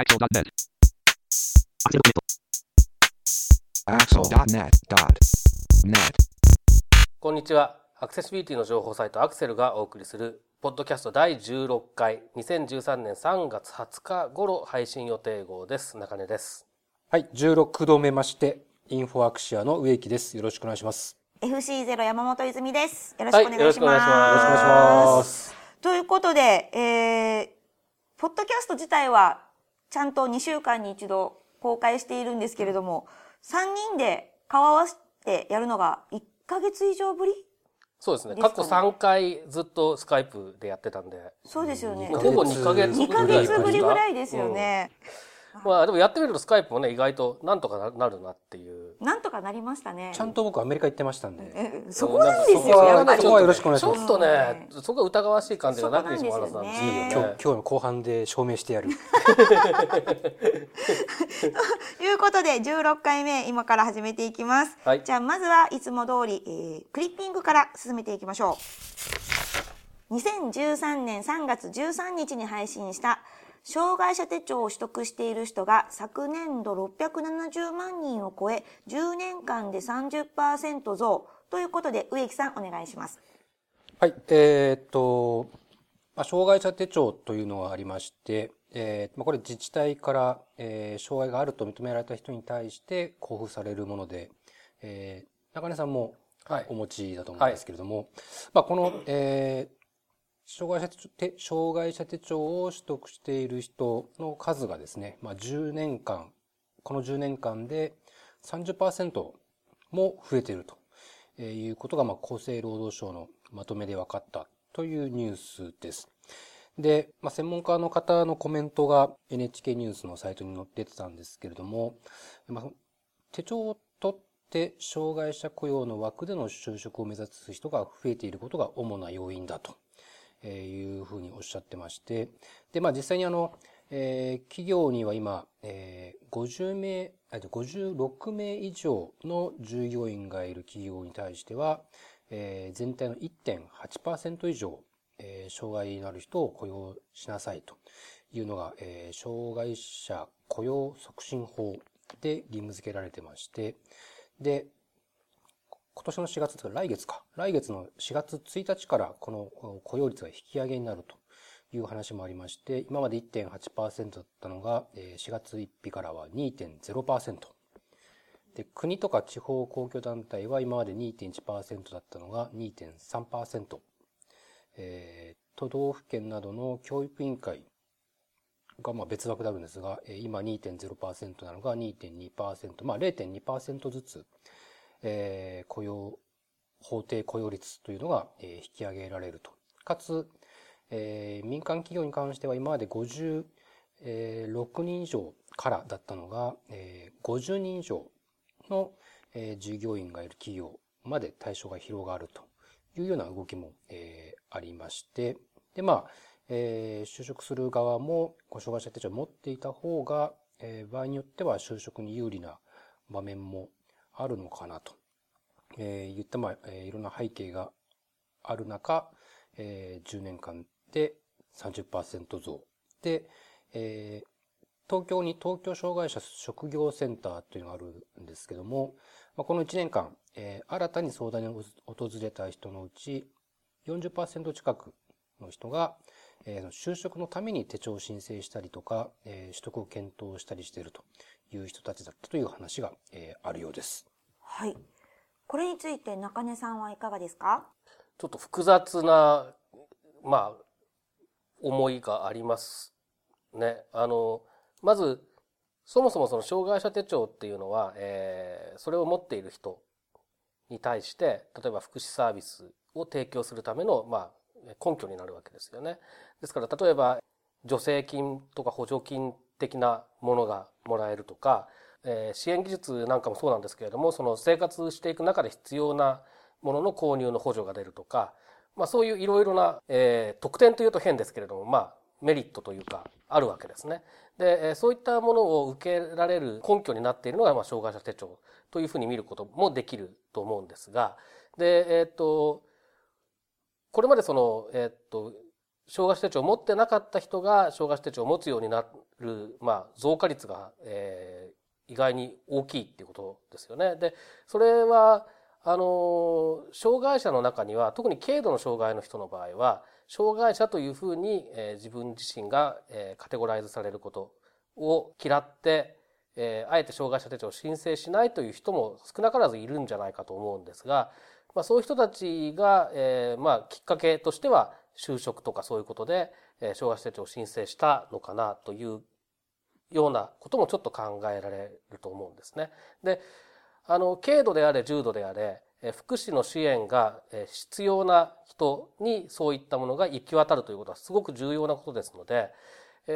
Axel.net. Axel.net.net. こんにちは。アクセシビリティの情報サイトアクセルがお送りするポッドキャスト第16回2013年3月20日頃配信予定号です。中根です。はい、16度目まして、インフォアクシアの植木です。よろしくお願いします。FC ゼロ山本泉です。よろしくお願いします。はいよろしくお願いしますよろしくお願いします。ということで、えー、ポッドキャスト自体はちゃんと2週間に一度公開しているんですけれども、3人で顔合わせてやるのが1ヶ月以上ぶり？そうですね。過去3回ずっとスカイプでやってたんで、そうですよね。ほぼ2ヶ月2ヶ月ぶりぐらいですよね。まあでもやってみるとスカイプもね意外となんとかななるなっていう。なんとかなりましたね。ちゃんと僕アメリカ行ってましたんで。えそこなんですよ、やっぱりそこ。はよろしくお願いしますちょっとね、そこが疑わしい感じがなくてしまう今日の後半で証明してやる。ということで16回目今から始めていきます、はいじゃあまずはいつも通り、えークリッピングから進めていきましょう2013年3月13日に配信した障害者手帳を取得している人が昨年度670万人を超え10年間で30%増ということで植木さんお願いします。はい、えーっと、まあ、障害者手帳というのがありまして、えーまあ、これ自治体から、えー障害があると認められた人に対して交付されるもので、えー中根さんもはい。お持ちだと思うんですけれども、まあ、この、えー障害者手障害者手帳を取得している人の数がですね、まあ、10年間、この10年間で30%も増えているということが、まあ、厚生労働省のまとめで分かったというニュースです。で、まあ、専門家の方のコメントが NHK ニュースのサイトに載ってたんですけれども、まあ、手帳を取って障害者雇用の枠での就職を目指す人が増えていることが主な要因だとえいうふうにおっしゃってまして、で、まあ実際にあの、えー企業には今、えー50名、56名以上の従業員がいる企業に対しては、えー全体の1.8%以上、えー障害のある人を雇用しなさいというのが、えー障害者雇用促進法で義務付けられてまして、で、今年の4月来月か。来月の4月1日からこの雇用率が引き上げになるという話もありまして、今まで1.8%だったのが4月1日からは2.0%。で、国とか地方公共団体は今まで2.1%だったのが2.3%。えー都道府県などの教育委員会がまあ別枠であるんですが、今2.0%なのが2.2%、まあ0.2%ずつ、えー雇用、法定雇用率というのが、えー引き上げられると。かつ、えー民間企業に関しては今まで56人以上からだったのが、えー50人以上の、えー従業員がいる企業まで対象が広がるというような動きも、えーありまして、で、まあ、えー就職する側も、ご障害者手帳を持っていた方が、えー場合によっては就職に有利な場面もあるのかなと、えー言った、まあ、えーいろんな背景がある中、えー10年間で30%増。で、えー東京に東京障害者職業センターというのがあるんですけども、まあ、この1年間、えー新たに相談に訪れた人のうち40%近くの人が、えー就職のために手帳を申請したりとか、えー取得を検討したりしているという人たちだったという話が、えーあるようです。はいこれについて中根さんはいかがですか？ちょっと複雑な、まあ、思いがありますね。あの、まず、そもそもその障害者手帳っていうのは、えーそれを持っている人に対して、例えば福祉サービスを提供するための、まあ、根拠になるわけですよね。ですから、例えば、助成金とか補助金的なものがもらえるとか、えー支援技術なんかもそうなんですけれども、その生活していく中で必要なものの購入の補助が出るとか、まあそういういろいろな、えー特典というと変ですけれども、まあメリットというか、あるわけですね。で、そういったものを受けられる根拠になっているのが、まあ障害者手帳というふうに見ることもできると思うんですが、で、えっ、と、これまでその、えっ、と、障害者手帳を持ってなかった人が障害者手帳を持つようになる、まあ、増加率が、えー、意外に大きいっていうことですよね。で、それは、あの、障害者の中には、特に軽度の障害の人の場合は、障害者というふうに、えー、自分自身が、えー、カテゴライズされることを嫌って、えー、あえて障害者手帳を申請しないという人も少なからずいるんじゃないかと思うんですが、まあ、そういう人たちが、えー、まあ、きっかけとしては就職とかそういうことで、えー、障害者手帳を申請したのかなというようなこともちょっと考えられると思うんですね。で、あの、軽度であれ重度であれ、福祉の支援が必要な人にそういったものが行き渡るということはすごく重要なことですので、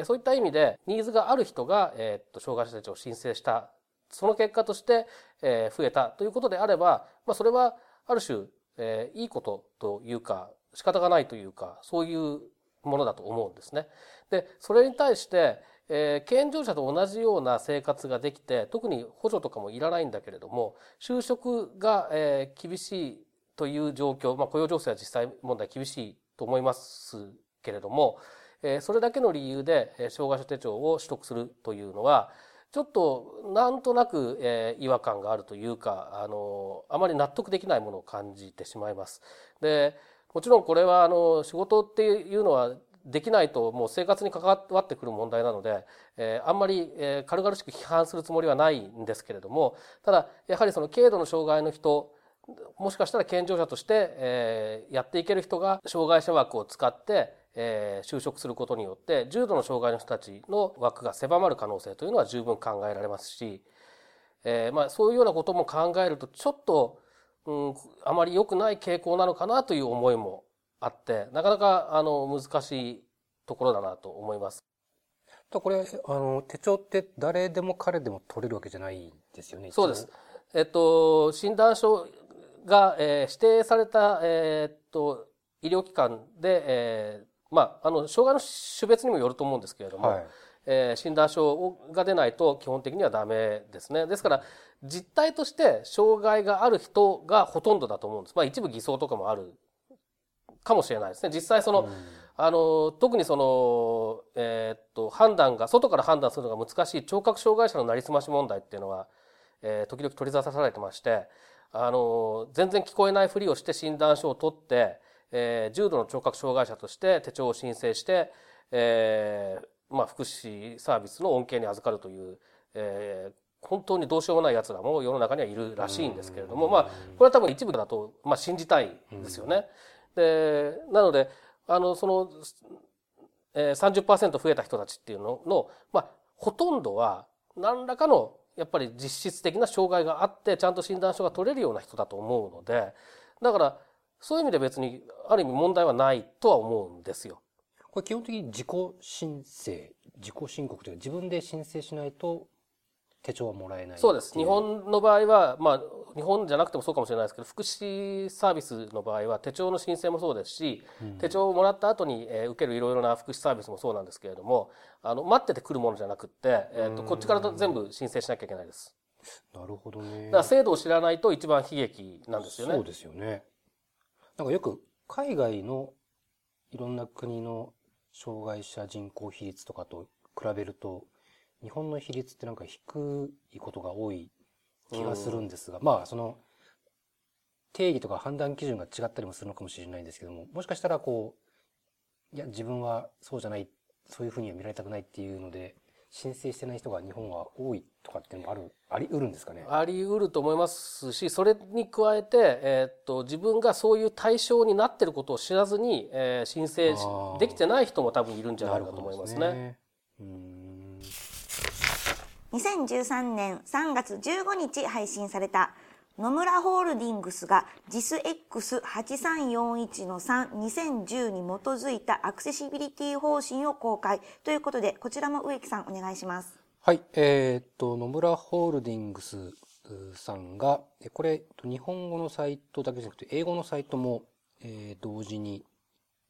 そういった意味でニーズがある人が、えっと、障害者手帳を申請した、その結果として、増えたということであれば、まあ、それはある種、いいことというか、仕方がないというか、そういうものだと思うんですね。で、それに対して、えー、健常者と同じような生活ができて、特に補助とかもいらないんだけれども、就職が、えー、厳しいという状況、まあ雇用情勢は実際問題厳しいと思いますけれども、えー、それだけの理由で、えー、障害者手帳を取得するというのは、ちょっとなんとなく、えー、違和感があるというか、あの、あまり納得できないものを感じてしまいます。で、もちろんこれはあの仕事っていうのはできないともう生活に関わってくる問題なので、えー、あんまり、えー、軽々しく批判するつもりはないんですけれども、ただ、やはりその軽度の障害の人、もしかしたら健常者として、えー、やっていける人が障害者枠を使って、えー、就職することによって、重度の障害の人たちの枠が狭まる可能性というのは十分考えられますし、えー、まあそういうようなことも考えると、ちょっと、うん、あまり良くない傾向なのかなという思いもあって、なかなかあの難しいところだなと思います。これ、あの、手帳って誰でも彼でも取れるわけじゃないですよね。そうです。えっと、診断書が、えー、指定された、えー、っと、医療機関で、えー、まあ、あの、障害の種別にもよると思うんですけれども、はい、えー、診断書が出ないと基本的にはダメですね。ですから、実態として障害がある人がほとんどだと思うんです。まあ一部偽装とかもあるかもしれないですね。実際その、うん、あの、特にその、えー、っと、判断が、外から判断するのが難しい聴覚障害者のなりすまし問題っていうのは、えー、時々取り沙汰されてまして、あの、全然聞こえないふりをして診断書を取って、えー、重度の聴覚障害者として手帳を申請して、えー、まあ、福祉サービスの恩恵に預かるという、えー、本当にどうしようもない奴らも世の中にはいるらしいんですけれども、まあ、これは多分一部だと、まあ、信じたいですよね。で、なので、あの、その、えー、30%増えた人たちっていうのの、まあ、ほとんどは、何らかの、やっぱり実質的な障害があって、ちゃんと診断書が取れるような人だと思うので、だから、そういう意味で別に、ある意味問題はないとは思うんですよ。これ基本的に自己申請、自己申告というか自分で申請しないと手帳はもらえないそうです。日本の場合は、まあ、日本じゃなくてもそうかもしれないですけど、福祉サービスの場合は手帳の申請もそうですし、うん、手帳をもらった後に、えー、受けるいろいろな福祉サービスもそうなんですけれども、あの、待っててくるものじゃなくって、えっ、ー、と、こっちから全部申請しなきゃいけないです。なるほどね。だから制度を知らないと一番悲劇なんですよね。そうですよね。なんかよく海外のいろんな国の障害者人口比率とかと比べると、日本の比率ってなんか低いことが多い気がするんですが、まあその定義とか判断基準が違ったりもするのかもしれないんですけども、もしかしたらこう、いや自分はそうじゃない、そういうふうには見られたくないっていうので、申請してない人が日本は多いとかっていうのもある、あり得るんですかねあり得ると思いますし、それに加えて、えー、っと、自分がそういう対象になってることを知らずに、えー、申請できてない人も多分いるんじゃないかと思いますね。ね。うん2013年3月15日配信された野村ホールディングスが JISX8341 の32010に基づいたアクセシビリティ方針を公開ということで、こちらも植木さんお願いします。はい、えー、っと、野村ホールディングスさんが、これ、日本語のサイトだけじゃなくて、英語のサイトも、えー、同時に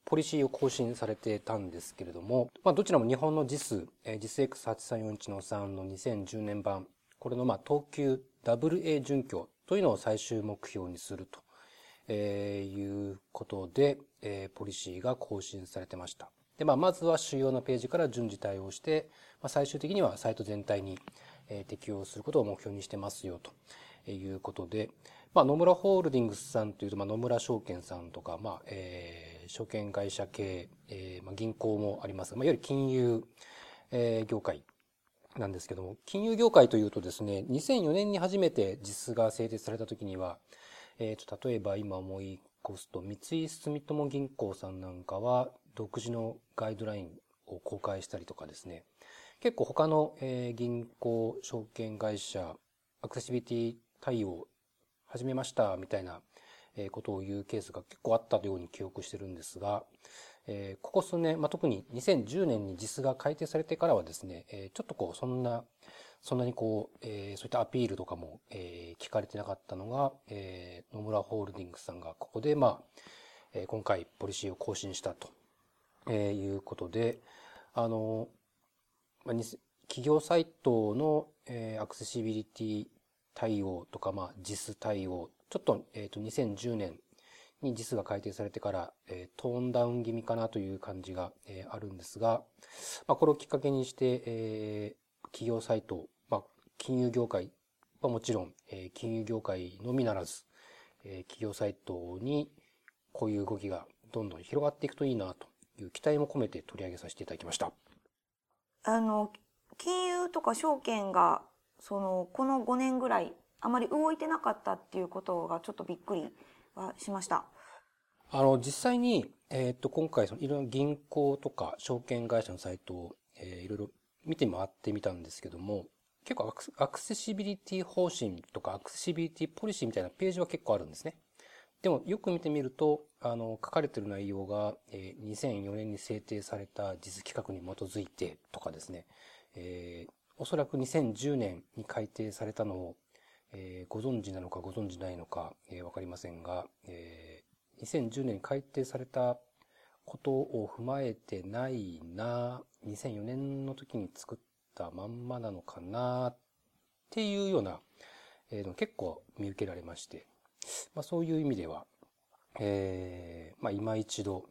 ポリシーを更新されてたんですけれども、まあ、どちらも日本の JIS、JISX8341 の3の2010年版、これのまあ等級 WA 準拠というのを最終目標にすると、えー、いうことで、えー、ポリシーが更新されてました。で、まあ、まずは主要なページから順次対応して、まあ、最終的にはサイト全体に、えー、適用することを目標にしてますよということで、まあ、野村ホールディングスさんというと、まあ、野村証券さんとか、まあえー、証券会社系、えーまあ、銀行もあります。が、まあ、いわゆる金融、えー、業界なんですけども、金融業界というとですね、2004年に初めて実が制定された時には、えー、と例えば今思い起こすと、三井住友銀行さんなんかは独自のガイドラインを公開したりとかですね、結構他の、えー、銀行、証券会社、アクセシビリティ対応始めましたみたいなことを言うケースが結構あったように記憶してるんですが、え、ここ数年、まあ、特に2010年に実が改定されてからはですね、え、ちょっとこう、そんな、そんなにこう、え、そういったアピールとかも、え、聞かれてなかったのが、え、野村ホールディングスさんがここで、まあ、え、今回ポリシーを更新したと、え、いうことで、あの、まあ、企業サイトの、え、アクセシビリティ対応とか、まあ、JIS 対応、ちょっと、えっ、ー、と、2010年に実が改定されてから、えー、トーンダウン気味かなという感じが、えー、あるんですが、まあ、これをきっかけにして、えー、企業サイト、まあ、金融業界はもちろん、えー、金融業界のみならず、えー、企業サイトにこういう動きがどんどん広がっていくといいなという期待も込めて取り上げさせていただきました。あの、金融とか証券が、その、この5年ぐらい、あまり動いてなかったっていうことがちょっとびっくりはしました。あの、実際に、えっ、と、今回、その、いろんな銀行とか証券会社のサイトを、えー、いろいろ見て回ってみたんですけども、結構アクセシビリティ方針とかアクセシビリティポリシーみたいなページは結構あるんですね。でもよく見てみると、あの、書かれてる内容が、えー、2004年に制定された実規格に基づいてとかですね、えー、おそらく2010年に改定されたのを、えー、ご存知なのかご存知ないのか、えー、わかりませんが、えー2010年に改定されたことを踏まえてないな、2004年の時に作ったまんまなのかな、っていうような、えー、の結構見受けられまして、まあ、そういう意味では、えー、まあ、今一度、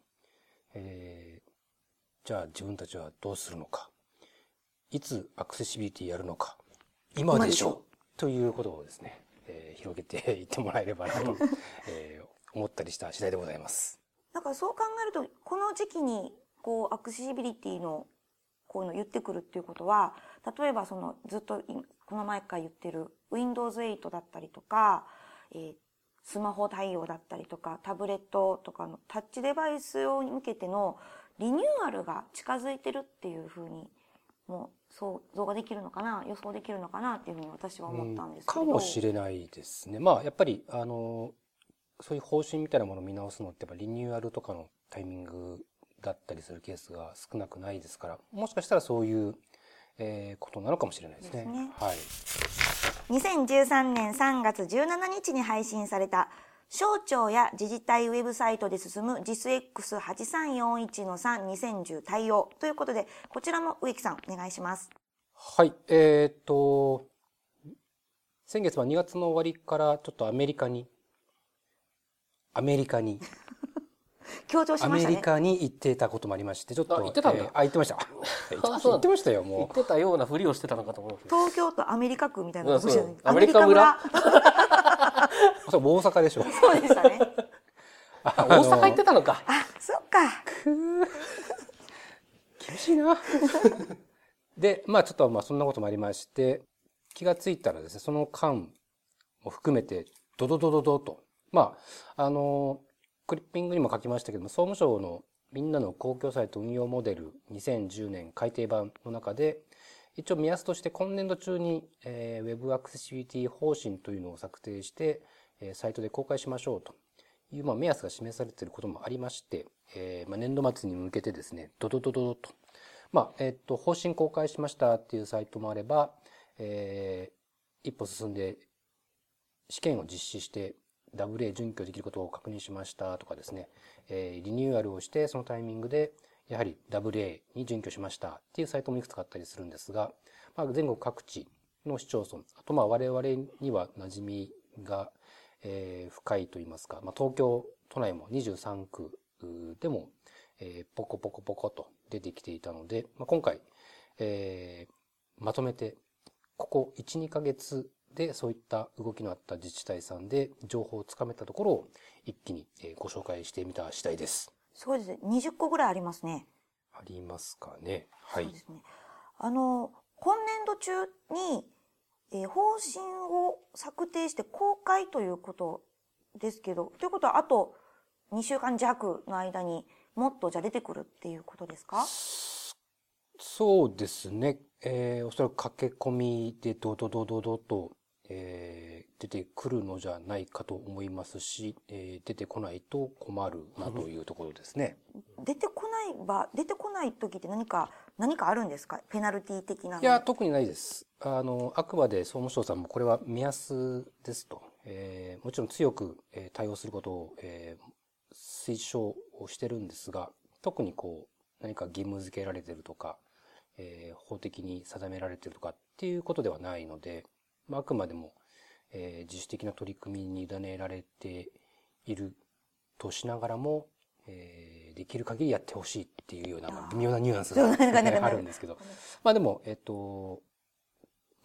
えー、じゃあ自分たちはどうするのか、いつアクセシビリティやるのか、今でしょう。ということをですね、えー、広げていってもらえればなと、えー、思ったりした次第でございます。なんかそう考えると、この時期に、こう、アクセシビリティの、こういうの言ってくるっていうことは、例えばその、ずっと、この前から言ってる Windows 8だったりとか、えー、スマホ対応だったりとか、タブレットとかのタッチデバイスを向けてのリニューアルが近づいてるっていうふうに、もう想像ができるのかな、予想できるのかなっていうふうに私は思ったんですけど。かもしれないですね。まあ、やっぱり、あの、そういう方針みたいなものを見直すのってやっぱリニューアルとかのタイミングだったりするケースが少なくないですから、もしかしたらそういう、えー、ことなのかもしれないですね。すねはい。2013年3月17日に配信された省庁や自治体ウェブサイトで進む JISX8341 の32010対応ということで、こちらも植木さんお願いします。はい。えっ、と、先月は2月の終わりからちょっとアメリカにアメリカに 強調しました、ね、アメリカに行っていたこともありまして、ちょっと。行ってたんだ。えー、あ、行ってました。行ってましたよ、もう。行ってたようなふりをしてたのかと思う。東京とアメリカ区みたいなことしてアメリカ村 そう、大阪でしょ。そうでしたね。大阪行ってたのか。あ、そっか。厳しいな。で、まあちょっとまあそんなこともありまして、気がついたらですね、その間も含めて、ドドドドドと、まあ、あの、クリッピングにも書きましたけども、総務省のみんなの公共サイト運用モデル2010年改訂版の中で、一応目安として今年度中に、えー、Web アクセシビリティ方針というのを策定して、サイトで公開しましょうという、まあ、目安が示されていることもありまして、年度末に向けてですね、ドドドドドと、まあ、えっ、と、方針公開しましたっていうサイトもあれば、一歩進んで試験を実施して WA 準拠できることを確認しましたとかですね、リニューアルをしてそのタイミングでやはり WA に準拠しましたっていうサイトもいくつかあったりするんですが、まあ、全国各地の市町村、あとまあ我々には馴染みが、えー、深いといいますか、まあ、東京都内も23区でも、えー、ポコポコポコと出てきていたので、まあ、今回、えーまとめて、ここ1、2ヶ月でそういった動きのあった自治体さんで情報をつかめたところを一気にご紹介してみた次第です。そうですね。20個ぐらいありますね。ありますかね。はいそうで。すね。あの、今年度中に、えー方針を策定して公開ということですけど、ということはあと2週間弱の間にもっとじゃあ出てくるっていうことですか？そうですね。えーおそらく駆け込みでドドドドドと、えー出てくるのじゃないかと思いますし、えー出てこないと困るなというところですね。出てこない場、出てこない時って何か、何かあるんですか？ペナルティ的なの。いや、特にないです。あの、あくまで総務省さんもこれは目安ですと。えーもちろん強く、えー対応することを、えー推奨をしてるんですが、特にこう、何か義務付けられてるとか、えー法的に定められてるとかっていうことではないので、まあ、あくまでも、えー自主的な取り組みに委ねられているとしながらも、えーできる限りやってほしいっていうような、まあ微妙なニュアンスがあるんですけど、まあでも、えっと、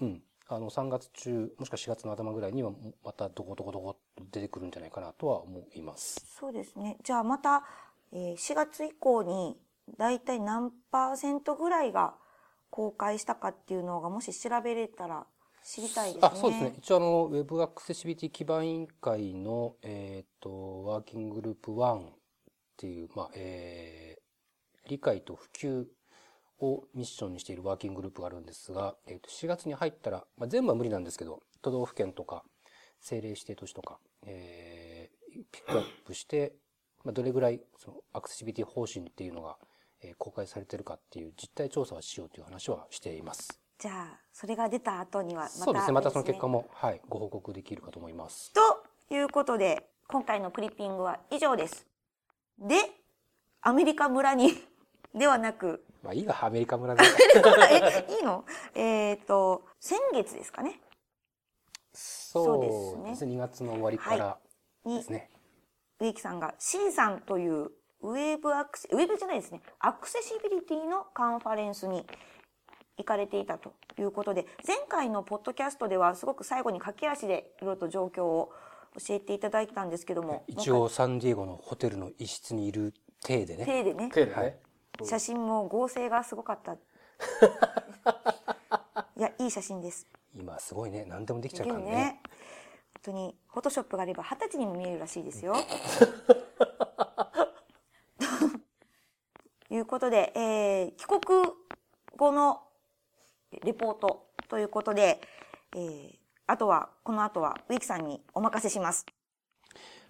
うん。あの、3月中、もしくは4月の頭ぐらいには、またどこどこどこ出てくるんじゃないかなとは思います。そうですね。じゃあまた、えー4月以降に、だいたい何パーセントぐらいが公開したかっていうのが、もし調べれたら知りたいですね。あ、そうですね。一応あの、ウェブアクセシビティ基盤委員会の、えっ、と、ワーキンググループ1っていう、まあ、えー理解と普及をミッションにしているワーキンググループがあるんですが、えっ、と、4月に入ったら、まあ、全部は無理なんですけど、都道府県とか、政令指定都市とか、えーピックアップして、まあ、どれぐらい、その、アクセシビティ方針っていうのが、えー公開されてるかっていう実態調査をしようという話はしています。じゃあ、それが出た後にはまた、そうですね。またその結果も。も、はい、ご報告できるかと思います。ということで、今回のクリッピングは以上です。で、アメリカ村に、ではなく、まあいいが、アメリカ村で。え、いいの？えっ、と、先月ですかね。そうですねですね。2月の終わりからにですね。植木さんが C さんというウェブアクセ、ウェブじゃないですね。アクセシビリティのカンファレンスに行かれていたということで、前回のポッドキャストではすごく最後に駆け足でいろいろと状況を教えていただいたんですけども、一応サンディエゴのホテルの一室にいる体でね。手でね、手でね。はい写真も合成がすごかった。いや、いい写真です。今すごいね。何でもできちゃうからね。るね。本当に、フォトショップがあれば二十歳にも見えるらしいですよ。ということで、えー帰国後のレポートということで、えーあとは、この後は植木さんにお任せします。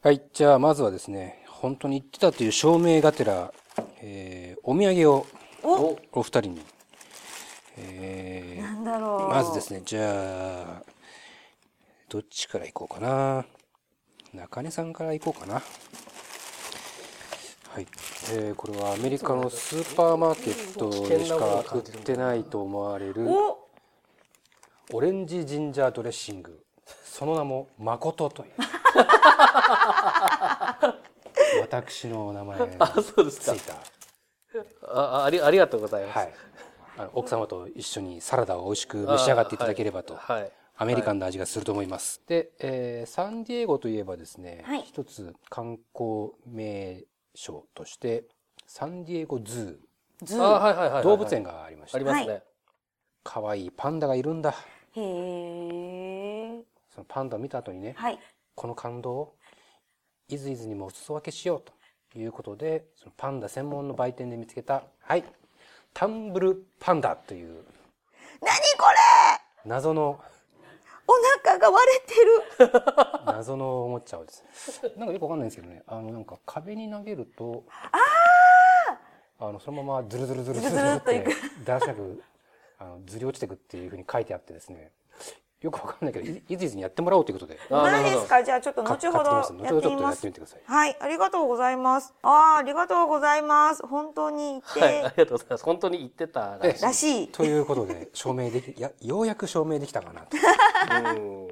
はい。じゃあまずはですね、本当に言ってたという証明がてら、えーお土産をおお二人に。えーなんだろう。まずですね、じゃあ、どっちから行こうかな。中根さんから行こうかな。はい。えーこれはアメリカのスーパーマーケットでしか売ってないと思われるおオレンジジンジャードレッシング。その名も誠という。私の名前がついた。あありありがとうございます。はい。あの奥様と一緒にサラダを美味しく召し上がっていただければと。はい。はいアメリカンな味がすると思います。で、えーサンディエゴといえばですね、はい一つ観光名所として、サンディエゴズズあー。はいはいはいはい。ー、動物園がありまして、ありますね。可愛いパンダがいるんだ。へー。そのパンダを見た後にね、はい。この感動を、いずいずにもお裾分けしようということで、そのパンダ専門の売店で見つけた、はい、タンブルパンダという何これ謎の、お腹が割れてる。謎のおもちゃをですね。なんかよくわかんないんですけどね、あのなんか壁に投げると、あのそのままズルズルズルズルズルってだらしなく あのずり落ちていくっていうふうに書いてあってですね、よくわかんないけど、いいずいずにやってもらおうということで、あ何ですか？じゃあちょっとか後ほどやってみます後ほどちょっとやって。みてください。はい、ありがとうございます。ああ、ありがとうございます。本当にいて、はい、ありがとうございます。本当に言ってたらしい。らしい。ということで、証明でき、や、ようやく証明できたかなと。うん。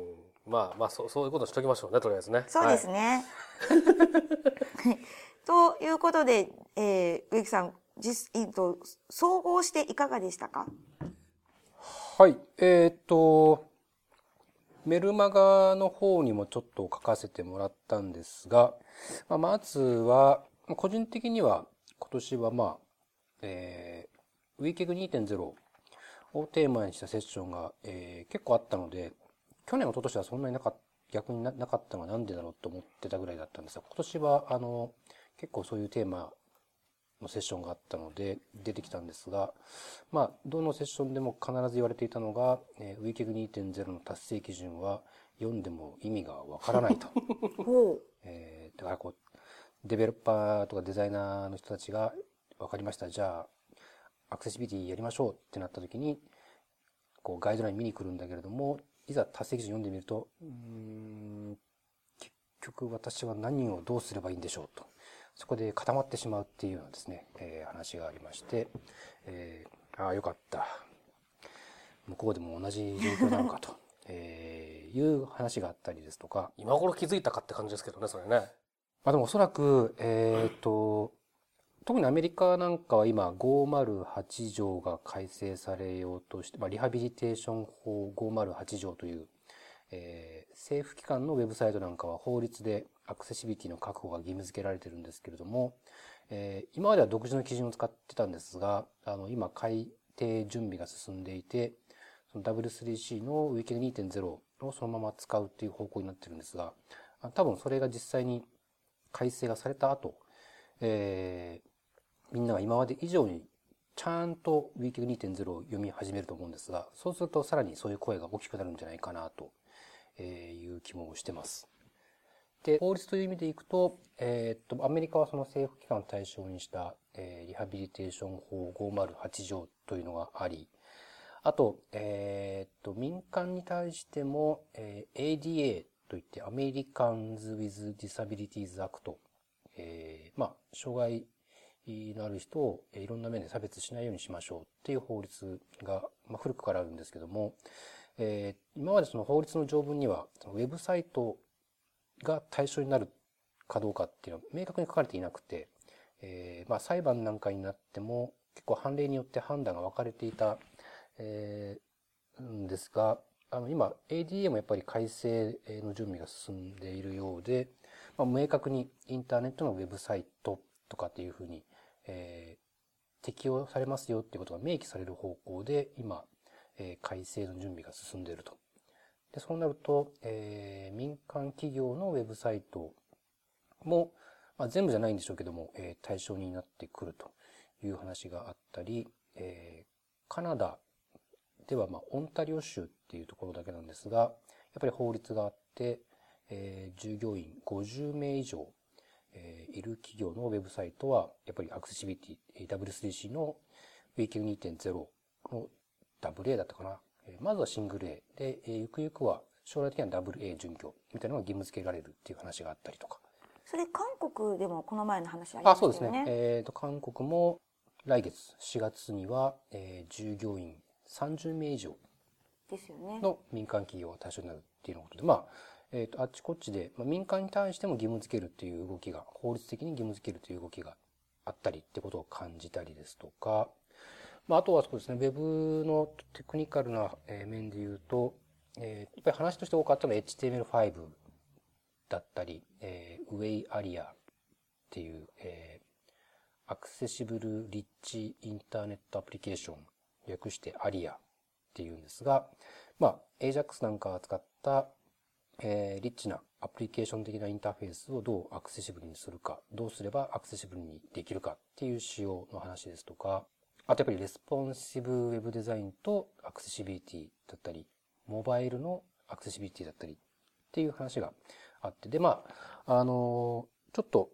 まあまあそうそういうことしときましょうねとりあえずね。そうですね。ね。はい ということで、えー、植木さん、実、えっと、総合していかがでしたか？はい。えっ、と、メルマガの方にもちょっと書かせてもらったんですが、まあ、まずは、個人的には今年はまあ、えー、ウィーケグ2.0をテーマにしたセッションが、えー、結構あったので、去年、一昨年はそんなになかった、逆になかったのはなんでだろうと思ってたぐらいだったんですが、今年は、あの、結構そういうテーマのセッションがあったので出てきたんですが、まあ、どのセッションでも必ず言われていたのが、えー、ウィーケグ2.0の達成基準は読んでも意味がわからないと。えー、だからこう、デベロッパーとかデザイナーの人たちが分かりました。じゃあ、アクセシビリティやりましょうってなった時に、こうガイドライン見に来るんだけれども、いざ達成基準読んでみると、うん、結局私は何をどうすればいいんでしょうと。そこで固まってしまうっていうようなですね、えー、話がありまして、えー、ああ、よかった。向こうでも同じ状況なのかと、えー、いう話があったりですとか。今頃気づいたかって感じですけどね、それね。まあでもおそらく、えっ、と、特にアメリカなんかは今508条が改正されようとして、まあ、リハビリテーション法508条という、えー、政府機関のウェブサイトなんかは法律でアクセシビリティの確保が義務付けられてるんですけれども、えー、今までは独自の基準を使ってたんですが、あの、今改定準備が進んでいて、その W3C のウィキ2.0をそのまま使うっていう方向になってるんですが、多分それが実際に改正がされた後、えー、みんなが今まで以上にちゃんと w i k i 2.0を読み始めると思うんですが、そうするとさらにそういう声が大きくなるんじゃないかなという気もしてます。で、法律という意味でいくと、えー、っと、アメリカはその政府機関を対象にした、えー、リハビリテーション法508条というのがあり、あと、えー、っと、民間に対しても、えー、ADA といって、 Americans with Disabilities Act、えー、まあ、障害のある人をいろんな面で差別しないようにしましょうっていう法律が、まあ、古くからあるんですけども、えー、今までその法律の条文には、そのウェブサイトが対象になるかどうかっていうのは明確に書かれていなくて、えー、まあ裁判なんかになっても結構判例によって判断が分かれていた、えー、んですが、あの今 ADA もやっぱり改正の準備が進んでいるようで、まあ、明確にインターネットのウェブサイトとかっていうふうにえー、適用されますよっていうことが明記される方向で今、え、改正の準備が進んでいると。で、そうなると、えー、民間企業のウェブサイトも、まあ、全部じゃないんでしょうけども、えー、対象になってくるという話があったり、えー、カナダでは、まあ、オンタリオ州っていうところだけなんですが、やっぱり法律があって、え、従業員50名以上え、いる企業のウェブサイトは、やっぱりアクセシビリティ、W3C の WQ2.0 の WA だったかな。えー、まずはシングル A で、えー、ゆくゆくは将来的には WA 準拠みたいなのが義務付けられるっていう話があったりとか。それ韓国でもこの前の話ありましたよね。あ、そうですね。えっ、ー、と、韓国も来月4月には、えー、従業員30名以上ですよね。の民間企業が対象になるっていうことで、まあ、えっ、ー、と、あっちこっちで、まあ、民間に対しても義務付けるっていう動きが、法律的に義務付けるという動きがあったりってことを感じたりですとか、まあ、あとはそうですね、ウェブのテクニカルな面で言うと、えー、やっぱり話として多かったのは HTML5 だったり、えー、Way Area っていう、えー、アクセシブルリッチインターネットアプリケーション、略して ARIA っていうんですが、まあ、AJAX なんかを使ったえー、リッチなアプリケーション的なインターフェースをどうアクセシブルにするか、どうすればアクセシブルにできるかっていう仕様の話ですとか、あとやっぱりレスポンシブウェブデザインとアクセシビリティだったり、モバイルのアクセシビリティだったりっていう話があって、で、まあ、あの、ちょっと、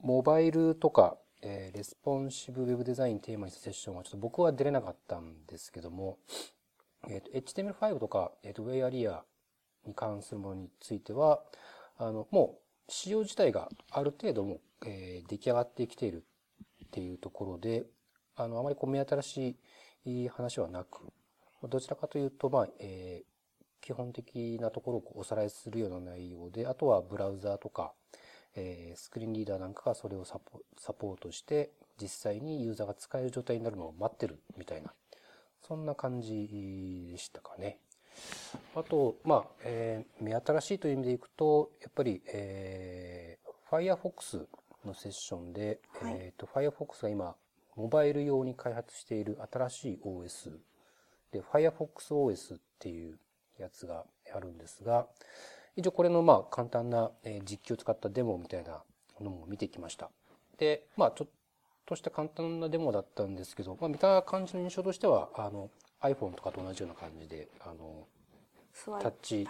モバイルとか、えー、レスポンシブウェブデザインテーマにしたセッションはちょっと僕は出れなかったんですけども、えっ、ー、と、HTML5 とか、えっ、ー、と、WayArea に関するものについては、あの、もう仕様自体がある程度も、えー、出来上がってきているっていうところで、あの、あまりこう目新しい話はなく、どちらかというと、まあ、えー、基本的なところをおさらいするような内容で、あとはブラウザーとか、えー、スクリーンリーダーなんかがそれをサポサポートして、実際にユーザーが使える状態になるのを待ってるみたいな、そんな感じでしたかね。あと、まあ、えー、目新しいという意味でいくと、やっぱり、えー、Firefox のセッションで、はい、えっ、ー、と、Firefox が今、モバイル用に開発している新しい OS で、Firefox OS っていうやつがあるんですが、一応これのまあ簡単な実機を使ったデモみたいなのも見てきました。で、まあちょっとした簡単なデモだったんですけど、まあ見た感じの印象としては、あの iPhone とかと同じような感じで、あの、タッチ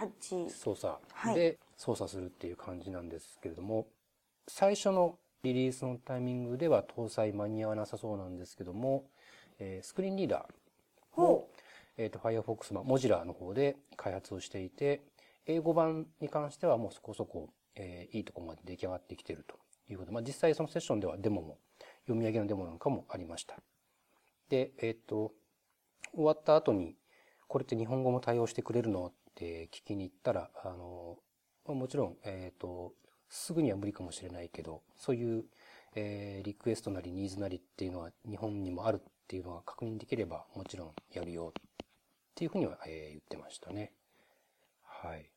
操作。で操作するっていう感じなんですけれども、はい、最初のリリースのタイミングでは搭載間に合わなさそうなんですけども、えー、スクリーンリーダーを、えっ、ー、と、Firefox、まあ、モジラの方で開発をしていて、英語版に関してはもうそこそこ、えー、いいところまで出来上がってきているということで、まあ、実際そのセッションではデモも、読み上げのデモなんかもありました。で、えっ、ー、と、終わった後に、これって日本語も対応してくれるの？って聞きに行ったら、あの、もちろん、えっ、ー、と、すぐには無理かもしれないけど、そういう、えー、リクエストなりニーズなりっていうのは日本にもあるっていうのが確認できれば、もちろんやるよっていうふうには、えー、言ってましたね。はい。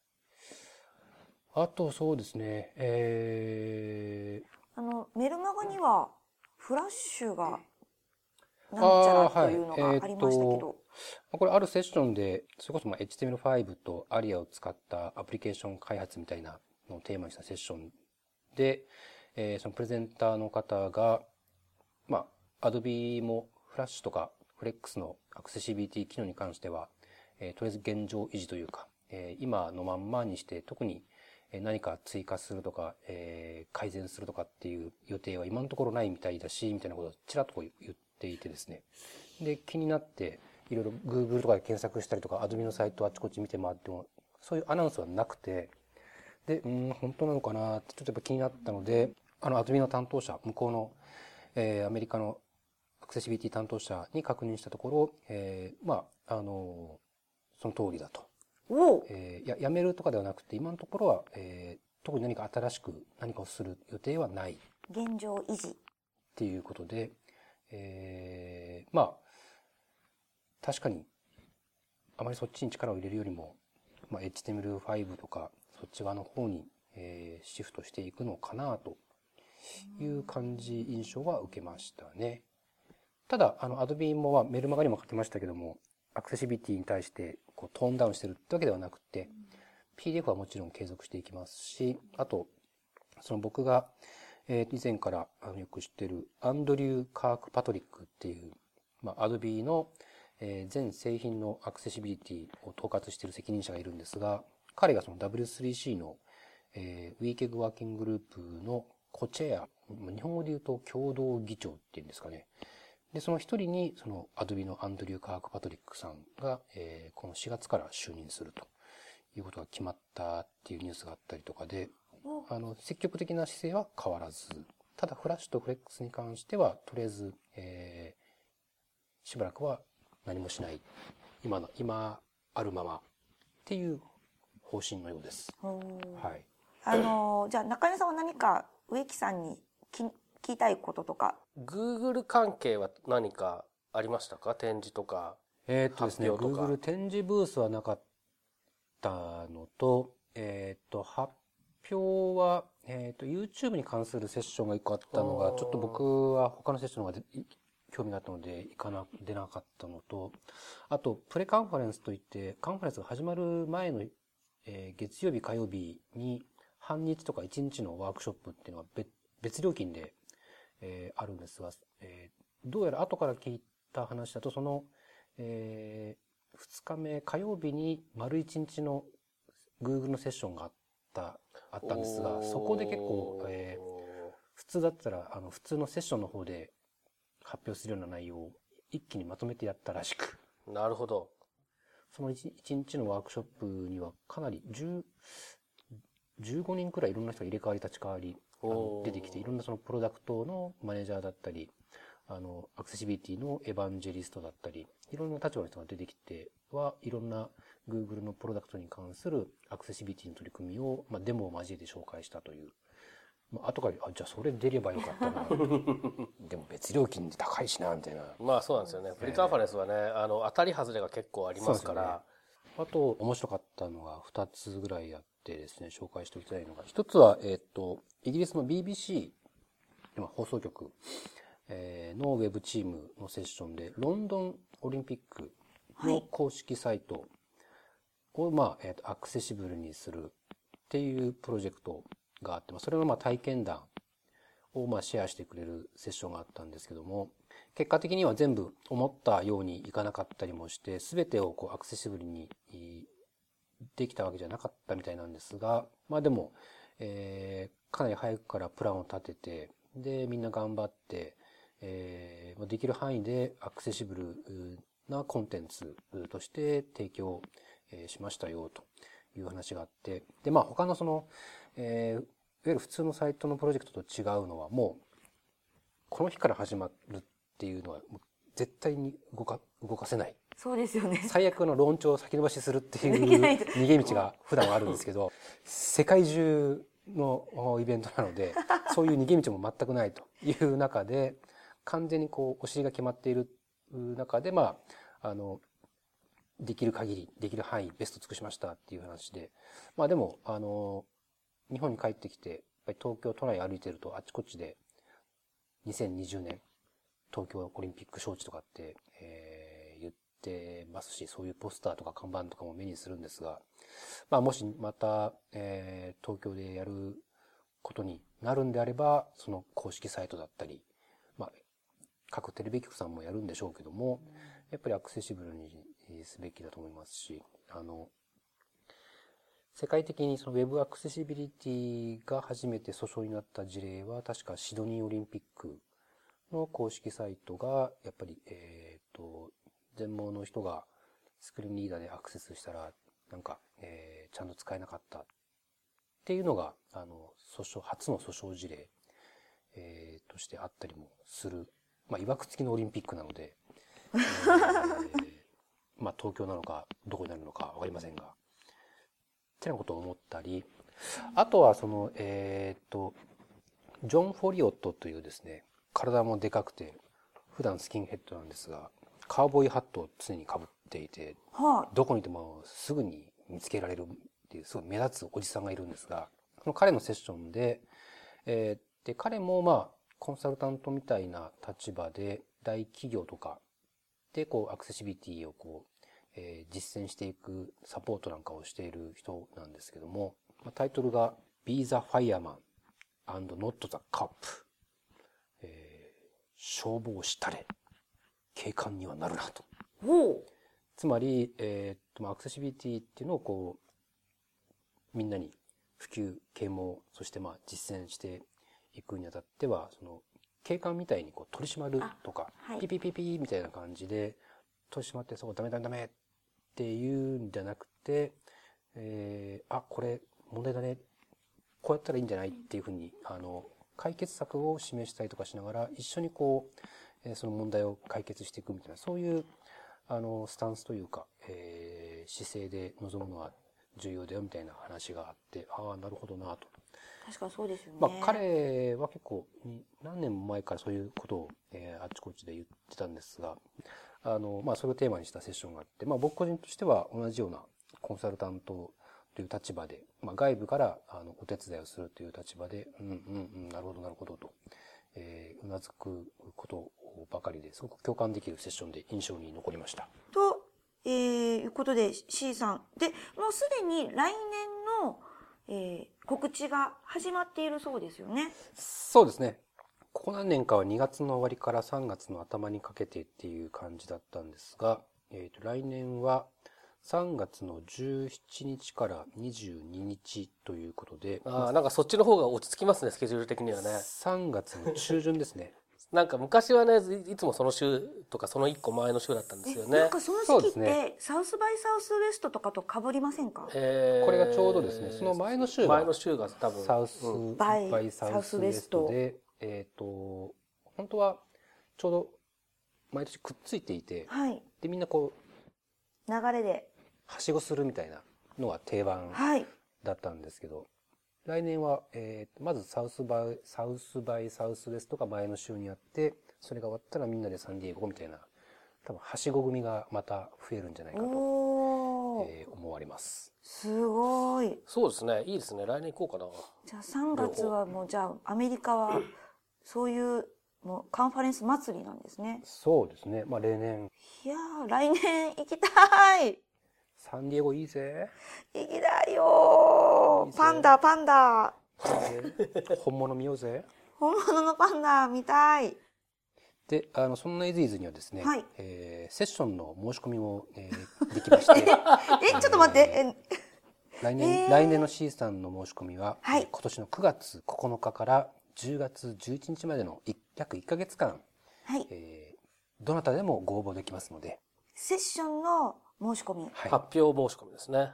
あとそうですね、えー、あの、メルマガには、フラッシュが、なんちゃらというのがありましたけど。はいえー、これあるセッションで、それこそまあ HTML5 と ARIA を使ったアプリケーション開発みたいなのテーマにしたセッションで、えー、そのプレゼンターの方が、まあ、Adobe もフラッシュとかフレックスのアクセシビリティ機能に関しては、えー、とりあえず現状維持というか、えー、今のまんまにして特に何か追加するとか、えー、改善するとかっていう予定は今のところないみたいだし、みたいなことをちらっと言っていてですね。で、気になって、いろいろ Google とかで検索したりとか、Adobe のサイトあちこち見て回っても、そういうアナウンスはなくて、で、うん、本当なのかなってちょっとやっぱ気になったので、あの、Adobe の担当者、向こうの、えー、アメリカのアクセシビリティ担当者に確認したところ、えー、まあ、あの、その通りだと。えー、ややめるとかではなくて、今のところは、えー、特に何か新しく何かをする予定はない。現状維持。っていうことで、えー、まあ、確かに、あまりそっちに力を入れるよりも、まあ、HTML5 とか、そっち側の方に、えー、シフトしていくのかなという感じ、印象は受けましたね。ただ、あの、Adobe も、メルマガにも書きましたけども、アクセシビリティに対してこうトーンダウンしてるってわけではなくて、PDF はもちろん継続していきますし、あと、その僕が、えー、以前からよく知ってるアンドリュー・カーク・パトリックっていう、まあ、Adobe の、えー、全製品のアクセシビリティを統括している責任者がいるんですが、彼がその W3C の、えー、WeKeg ワーキンググループのコチェア、日本語で言うと共同議長っていうんですかね。で、その一人に、その、アドビのアンドリュー・カーク・パトリックさんが、えー、この4月から就任するということが決まったっていうニュースがあったりとかで、あの、積極的な姿勢は変わらず、ただフラッシュとフレックスに関しては、とりあえず、えー、しばらくは何もしない。今の、今あるままっていう方針のようです。はい。あの、じゃあ中根さんは何か植木さんに聞きたいこととか？Google 関係は何かありましたか？展示とか。えー、っとですね、Google 展示ブースはなかったのと、えー、っと、発表は、えー、っと、YouTube に関するセッションが一個あったのが、ちょっと僕は他のセッションの方が興味があったので、行かな、出なかったのと、あと、プレカンファレンスといって、カンファレンスが始まる前の、えー、月曜日、火曜日に、半日とか1日のワークショップっていうのは別別料金でえー、あるんですが、えー、どうやら後から聞いた話だと、その、えー、2日目、火曜日に丸1日の Google のセッションがあった、あったんですが、そこで結構、えー、普通だったら、あの、普通のセッションの方で発表するような内容を一気にまとめてやったらしく。なるほど。その 1, 1日のワークショップにはかなり10、15人くらいいろんな人が入れ替わり立ち替わり出てきて、いろんなそのプロダクトのマネージャーだったり、あの、アクセシビリティのエヴァンジェリストだったり、いろんな立場の人が出てきては、いろんな Google のプロダクトに関するアクセシビリティの取り組みを、まあ、デモを交えて紹介したというまあ後からあじゃあそれ出ればよかったな でも別料金で高いしなみたいな。まあそうなんですよね。プリカンファレンスはね、あの、当たり外れが結構ありますから。あと面白かったのが2つぐらいあってですね紹介しておきたいのが。一つは、えっとイギリスの BBC 今放送局、えーのウェブチームのセッションでロンドンオリンピックの公式サイトを、まあえーとアクセシブルにするっていうプロジェクトがあって、まあ、それのまあ体験談をまあシェアしてくれるセッションがあったんですけども結果的には全部思ったようにいかなかったりもして全てをこうアクセシブルにできたわけじゃなかったみたいなんですがまあでも、えーかなり早くからプランを立ててでみんな頑張って、えーできる範囲でアクセシブルなコンテンツとして提供しましたよという話があってでまあ他のその、えーゆる普通のサイトのプロジェクトと違うのはもうこの日から始まるっていうのは絶対に動か動かせないそうですよね。最悪の論調を先延ばしするっていう 逃げ道が普段はあるんですけど世界中のおイベントなのでそういう逃げ道も全くないという中で完全にこうお尻が決まっている中でまああのできる限りできる範囲ベスト尽くしましたっていう話でまあでもあの日本に帰ってきてやっぱり東京都内歩いてるとあちこちで2020年東京オリンピック招致とかって、えー言ってますし、そういうポスターとか看板とかも目にするんですが、まあもしまた、えー東京でやることになるんであれば、その公式サイトだったり、まあ各テレビ局さんもやるんでしょうけども、やっぱりアクセシブルにすべきだと思いますし、あの、世界的にそのウェブアクセシビリティが初めて訴訟になった事例は確かシドニーオリンピックの公式サイトがやっぱり、えっ、と、全盲の人がスクリーンリーダーでアクセスしたら、なんか、えーちゃんと使えなかったっていうのが、あの、訴訟、初の訴訟事例、えーとしてあったりもする。まあ、いわくつきのオリンピックなので、えーまあ、東京なのか、どこになるのかわかりませんが、ってなことを思ったり、あとはその、えっ、と、ジョン・フォリオットというですね、体もでかくて、普段スキンヘッドなんですが、カウボーイハットを常に被っていて、はどこにいてもすぐに見つけられるっていう、すごい目立つおじさんがいるんですが、その彼のセッションで、えーで、彼もまあ、コンサルタントみたいな立場で、大企業とかで、こう、アクセシビリティをこう、えー実践していくサポートなんかをしている人なんですけども、まあタイトルが Be the Fireman and Not the Cop、えー消防士たれ。警官にはなるなと。つまり、えーっとまあアクセシビリティっていうのをこうみんなに普及啓蒙そしてまあ実践していくにあたってはその警官みたいにこう取り締まるとか、あはい。ピピピピみたいな感じで取り締まってそうダメダメダメっていうんじゃなくて、えーあこれ問題だねこうやったらいいんじゃないっていうふうにあの解決策を示したりとかしながら一緒にこう、えーその問題を解決していくみたいなそういうあのスタンスというか、えー姿勢で臨むのは重要だよみたいな話があってああなるほどなと。確かそうですよね。まあ、彼は結構に何年も前からそういうことを、えーあっちこっちで言ってたんですがあの、まあ、それをテーマにしたセッションがあって、まあ、僕個人としては同じようなコンサルタントという立場で、まあ、外部からあのお手伝いをするという立場でうんうんうんなるほどなるほどと、えーうなずくことばかりですごく共感できるセッションで印象に残りました。と、えーいうことで C さん。で、もうすでに来年の、えー告知が始まっているそうですよね。そうですね。ここ何年かは2月の終わりから3月の頭にかけてっていう感じだったんですが、えーと来年は3月の17日から22日ということで、ああ、なんかそっちの方が落ち着きますね、スケジュール的にはね。3月の中旬ですね。なんか昔はね、いいつもその週とかその一個前の週だったんですよねえなん。かその時期って、ですねサウスバイサウスウエストとかと被りませんか、えーこれがちょうどですね、その前の週が前の週が多分。 South by Southwest で、えっ、と、本当はちょうど毎年くっついていて、はい。で、みんなこう、流れで。はしごするみたいなのが定番はい。だったんですけど、来年は、えー、まずサウスバイ、 South by Southwest が前の週にあって、それが終わったらみんなでサンディエゴみたいな、多分、はしご組がまた増えるんじゃないかと、えー思われます。すごい。そうですね。いいですね。来年行こうかな。じゃあ3月はもうじゃあアメリカはそういうもうカンファレンス祭りなんですね。そうですね。まあ、例年、いやー来年行きたいサンディエゴいいぜ。行きたいよパンダパンダえー本物見ようぜ。本物のパンダ見たい。で、あの、そんなエディーズにはですね、はいえーセッションの申し込みも、えーできまして、え、ちょっと待って。え、来年、えー来年の C さんの申し込みは、はいえー今年の9月9日から10月11日までのい約1ヶ月間、はい。えーどなたでもご応募できますので、セッションの申し込み。はい、発表申し込みですね。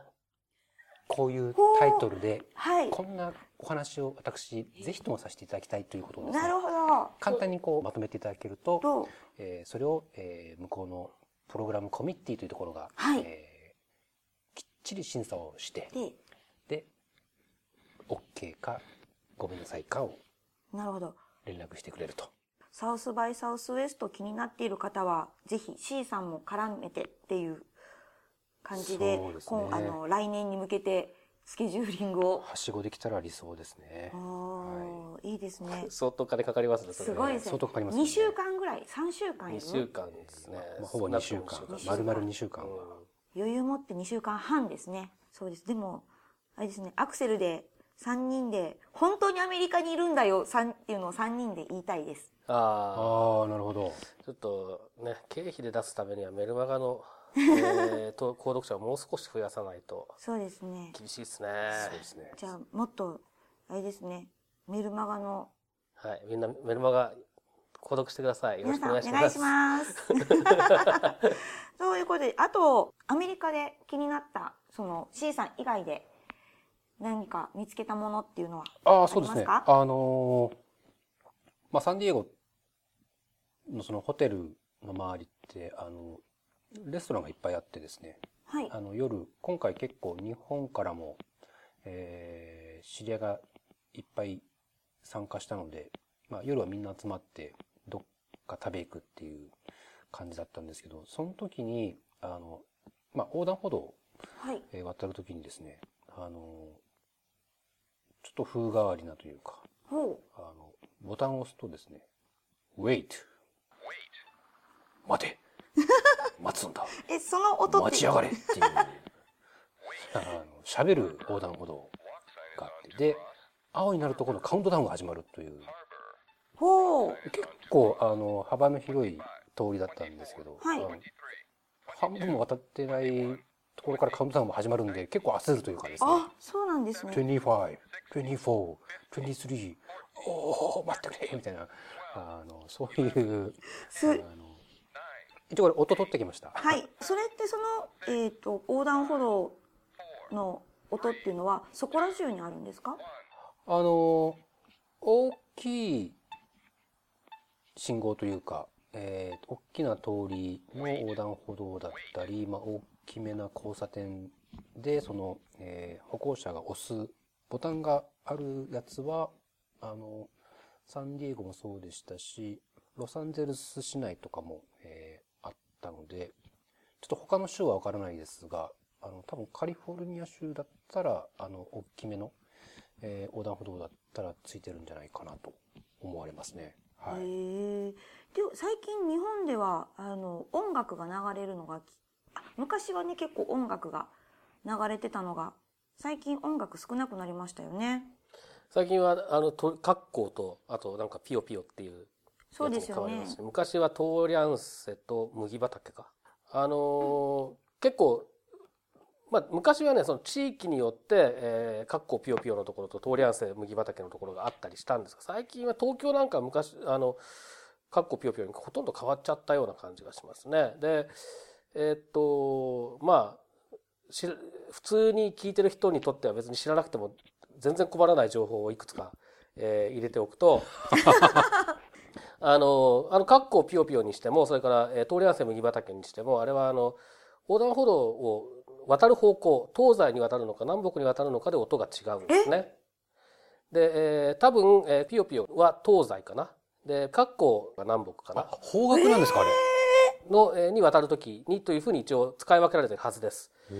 こういうタイトルで、はい。こんなお話を私、ぜひともさせていただきたいということをですねな、るほど。簡単にこうまとめていただけると、と、えーそれを、えー向こうのプログラムコミッティというところが、はいえーきっちり審査をして、で、で、OK かごめんなさいかをなるほど。連絡してくれると。サウスバイサウスウエスト気になっている方は、ぜひ C さんも絡めてっていう感じで、そうですね今あの来年に向けてスケジューリングを。はしごできたら理想ですねあ。ーいいですね。相当金かかりますね。それねすごいですね。相当かかりますね2週間ぐらい、3週間い2る週間ですね。まあ、ほぼ2週間丸々2週間は。余裕持って2週間半ですね。そうです。でも、あれですね、アクセルで3人で、本当にアメリカにいるんだよ、3っていうのを3人で言いたいです。ああ、なるほど。ちょっとね、経費で出すためにはメルマガの、えー、と購読者をもう少し増やさないとそうですね。厳しいですね。そうですね。じゃあ、もっと、あれですね、メルマガのはい。みんなメルマガ購読してください。よろ皆しくお願いしお願います。します。ということで、あと、アメリカで気になった、その C さん以外で何か見つけたものっていうのはああ、そうですね。あのーまあ、サンディエゴのそのホテルの周りって、あの、レストランがいっぱいあってですね、はい。あの夜、今回結構日本からも、えー、知り合いがいっぱい参加したので、まあ、夜はみんな集まって、どっか食べ行くっていう感じだったんですけど、その時に、あの、まあ、横断歩道を渡る時にですね、あの、ちょっと風変わりなというか、ほう。あの、ボタンを押すとですね、wait, 待て 待つんだえ、その音って。待ちやがれっていう、あの、喋る横断歩道があって、で、青になるとこのカウントダウンが始まるという、ほう。結構、あの、幅の広い通りだったんですけど、はいあの半分も渡ってないところからカウントダウンも始まるんで、結構焦るというかですね、あ、そうなんですね。25、24、23、おお待ってくれみたいな、あの、そういう、すあの、一応これ音取ってきました。はい。それってその、えっ、と、横断歩道の音っていうのは、そこら中にあるんですか？あの、大きい信号というか、えー、大きな通りの横断歩道だったり、まあ、大きめな交差点で、その、えー歩行者が押すボタンがあるやつは、あの、サンディエゴもそうでしたし、ロサンゼルス市内とかも、えーあったので、ちょっと他の州はわからないですが、あの、多分カリフォルニア州だったら、あの、大きめの、えー横断歩道だったらついてるんじゃないかなと思われますね。はい。で、最近日本では、あの、音楽が流れるのがき、昔はね、結構音楽が流れてたのが、最近音楽少なくなりましたよね。最近は、あの、とカッコーと、あとなんかピヨピヨっていうそうですよねやつに変わりま。す昔はトーリャンセと麦畑か。あのー結構、まあ、昔はね、その地域によって、えー、カッコピヨピヨのところとトーリャンセ麦畑のところがあったりしたんですが、最近は東京なんかは昔、あの、カッコピヨピヨにほとんど変わっちゃったような感じがしますね。で、えーっと、まあ、し普通に聞いてる人にとっては別に知らなくても全然困らない情報をいくつか、えー入れておくと、あの、あの、カッコをピヨピヨにしても、それから、えー、通り合わせ麦畑にしても、あれはあの、横断歩道を渡る方向、東西に渡るのか南北に渡るのかで音が違うんですね。で、えー多分、えーピヨピヨは東西かな。で、カッコが南北かな。方角なんですか、あれ？の、えーに渡るときにというふうに一応使い分けられてるはずです。で、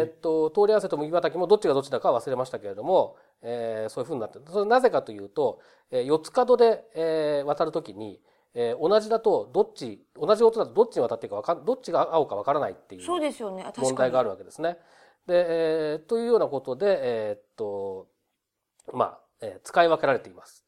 えーっと、通り合わせと麦畑もどっちがどっちだかは忘れましたけれども、えーそういうふうになってる。それなぜかというと、えー四つ角で、えー渡るときに、えー同じだと、どっち、同じ音だとどっちに渡っていいかわかん、どっちが青かわからないっていうそうですよね。あ確かに問題があるわけですね。で、えーというようなことで、えーっと、まあ、えー使い分けられています。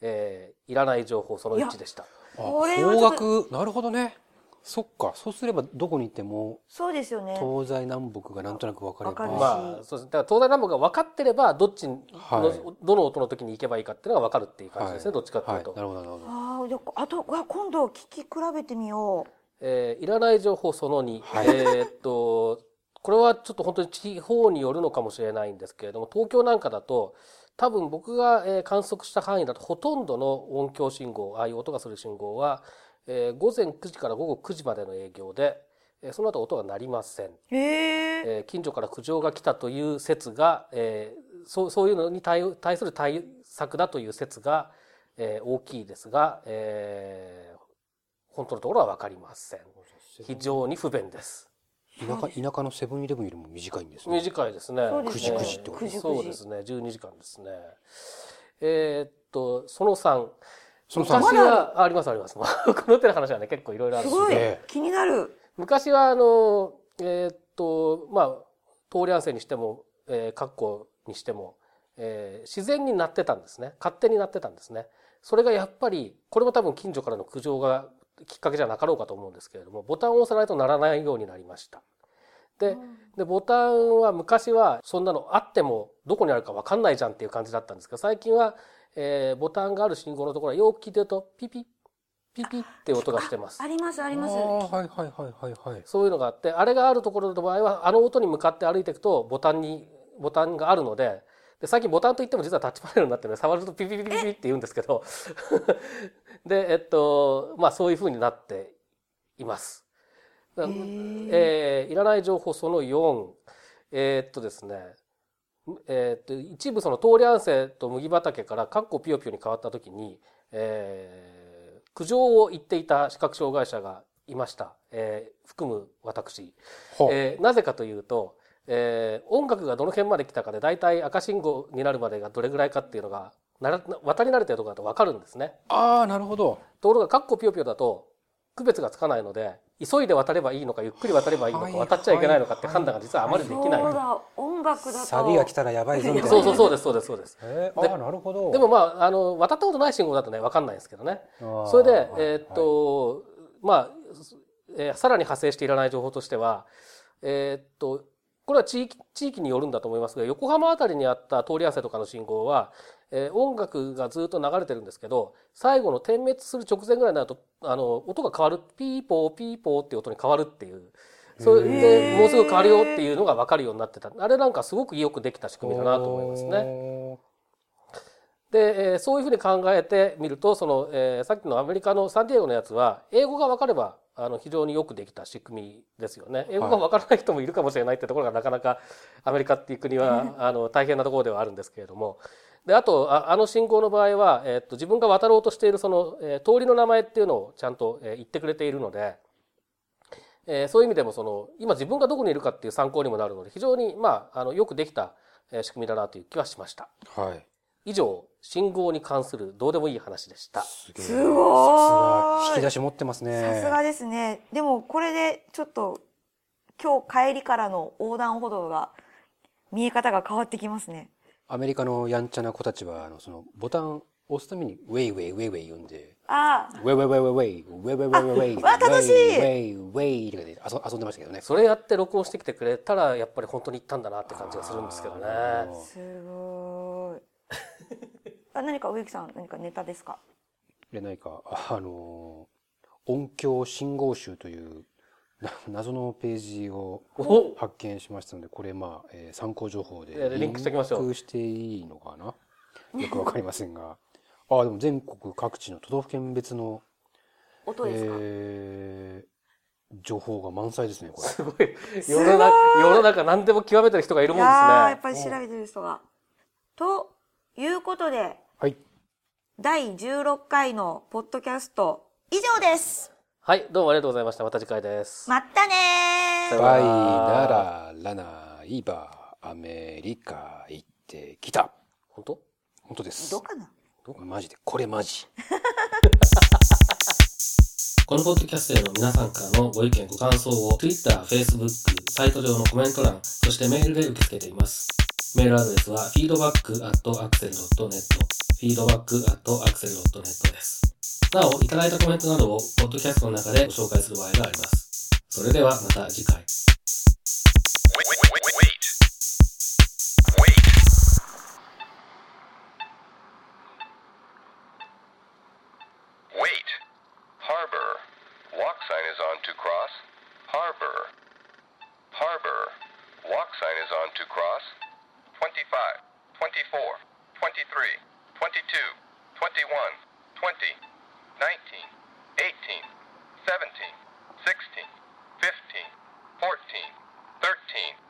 えーいらない情報その1でした。あ方角、なるほどね。そっか。そうすればどこに行っても、そうですよね。東西南北がなんとなく分かれば。まあ、そうです。だから東西南北が分かってれば、どっちの、はいどの音の時に行けばいいかっていうのが分かるっていう感じですね。はいどっちかっていうと。はい、なるほど、なるほど。ああ、じゃああと、今度聞き比べてみよえーいらない情報その2。はいえーっと、これはちょっと本当に地方によるのかもしれないんですけれども、東京なんかだと、多分僕がえー観測した範囲だとほとんどの音響信号、ああいう音がする信号は、えー午前9時から午後9時までの営業で、えーその後音が鳴りません。う。へえ。えー近所から苦情が来たという説が、えーそうそういうのに対応対する対策だという説が、えー大きいですが、えー本当のところは分かりません。非常に不便です。田舎田舎のセブンイレブンよりも短いんですね。短いですね。そうですね9時9時ってことですねそうですね。12時間ですね。えーっと、その3。その三昔は、あありますあります。まあ この手の話はね、結構いろいろあるし。すごい。ええ気になる。昔はあのえーっとまあ通り合わせにしても、えー、括弧にしても、えー自然になってたんですね。勝手になってたんですね。それがやっぱりこれも多分近所からの苦情がきっかけじゃなかろうかと思うんですけれどもボタンを押さないとならないようになりましたででボタンは昔はそんなのあってもどこにあるか分かんないじゃんっていう感じだったんですけど最近は、えーボタンがある信号のところはよく聞いてるとピピピピって音がしてますありますあります。はいはいはいはいはい。そういうのがあって、あれがあるところの場合は、あの音に向かって歩いていくと、ボタンに、ボタンがあるので、で最近ボタンといっても実はタッチパネルになってるので、触るとピピピピピピって言うんですけど、で、えっと、まあそういう風になっています。だえーいらない情報その4、えーっとですね、えーっと一部その通り合わせと麦畑からカッコピヨピヨに変わった時に、えー苦情を言っていた視覚障害者がいました、えー含む私、はあえーなぜかというと、えー音楽がどの辺まで来たかで大体赤信号になるまでがどれぐらいかっていうのがなら渡り慣れてるところだと分かるんですね。ああ、なるほど。ところがカッコピヨピヨだと区別がつかないので急いで渡ればいいのかゆっくり渡ればいいのかはい渡っちゃいけないのかって判断が実はあまりできない。そうだ音楽だと。サビが来たらやばいぞみたいな。そうそうそうですそうですそうです。でえーああ、なるほど。でもまああの渡ったことない信号だとね分かんないんですけどね。それで、はいえーっ、と、まあ、えーさらに派生していらない情報としては、えーっと、これは地域地域によるんだと思いますが、横浜あたりにあった通りゃんせとかの信号は、えー音楽がずっと流れてるんですけど、最後の点滅する直前ぐらいになると、あの、音が変わる、ピーポーピーポーっていう音に変わるっていう。それでもうすぐ変わるよっていうのが分かるようになってた。あれなんかすごくよくできた仕組みだなと思いますね。ね。で、えーそういうふうに考えてみるとその、えーさっきのアメリカのサンディエゴのやつは英語が分かればあの非常によくできた仕組みですよね。英語が分からない人もいるかもしれないってところがなかなかアメリカっていう国はあの大変なところではあるんですけれども。であとああの信号の場合は、えーっと自分が渡ろうとしているその、えー通りの名前っていうのをちゃんと、えー言ってくれているので、えーそういう意味でもその今自分がどこにいるかっていう参考にもなるので非常に、まあ、あのよくできたえー仕組みだなという気はしました。はい。以上信号に関するどうでもいい話でした。すげえすごーいさすが引き出し持ってますね。さすがですね。でもこれでちょっと今日帰りからの横断歩道が見え方が変わってきますね。アメリカのやんちゃな子たちは、あの、その、ボタンを押すために、ウェイウェイウェイウェイ言うんで、ああ、ウェイウェイウェイウェイウェイ、ウェイウェイウェイウェイウェイ、わ楽しいウェイウェイウェイとかで遊遊んでましたけどね。それやって録音してきてくれたらやっぱり本当に行ったんだなって感じがするんですけどね。あーすごい。あ何か植木さん何かネタですか？で、何か、あの、音響信号集という、な 謎のページをお発見しましたので、これまあ、えー参考情報でえーリンクしておきましょうリンクしていいのかな？よくわかりませんが。ああ、でも全国各地の都道府県別の、音ですか？えー情報が満載ですね、これ。すごい世の中世の中何でも極めてる人がいるいもんですね。やっぱり調べてる人が。ということで、はい。第16回のポッドキャスト以上です。はい、どうもありがとうございました。また次回です。まったねバイなら、ラナ、イバ、アメリカ行ってきた。本当？本当ですどう。かな？マジで、これマジ。このポッドキャストへの皆さんからのご意見、ご感想を Twitter、Facebook、サイト上のコメント欄、そしてメールで受け付けています。メールアドレスは feedback.axel.net feedback.axel.net です。なお、いただいたコメントなどをポッドキャストの中でご紹介する場合があります。それではまた次回。sign is on to cross. 25, 24, 23, 22, 21, 20, 19, 18, 17, 16, 15, 14, 13,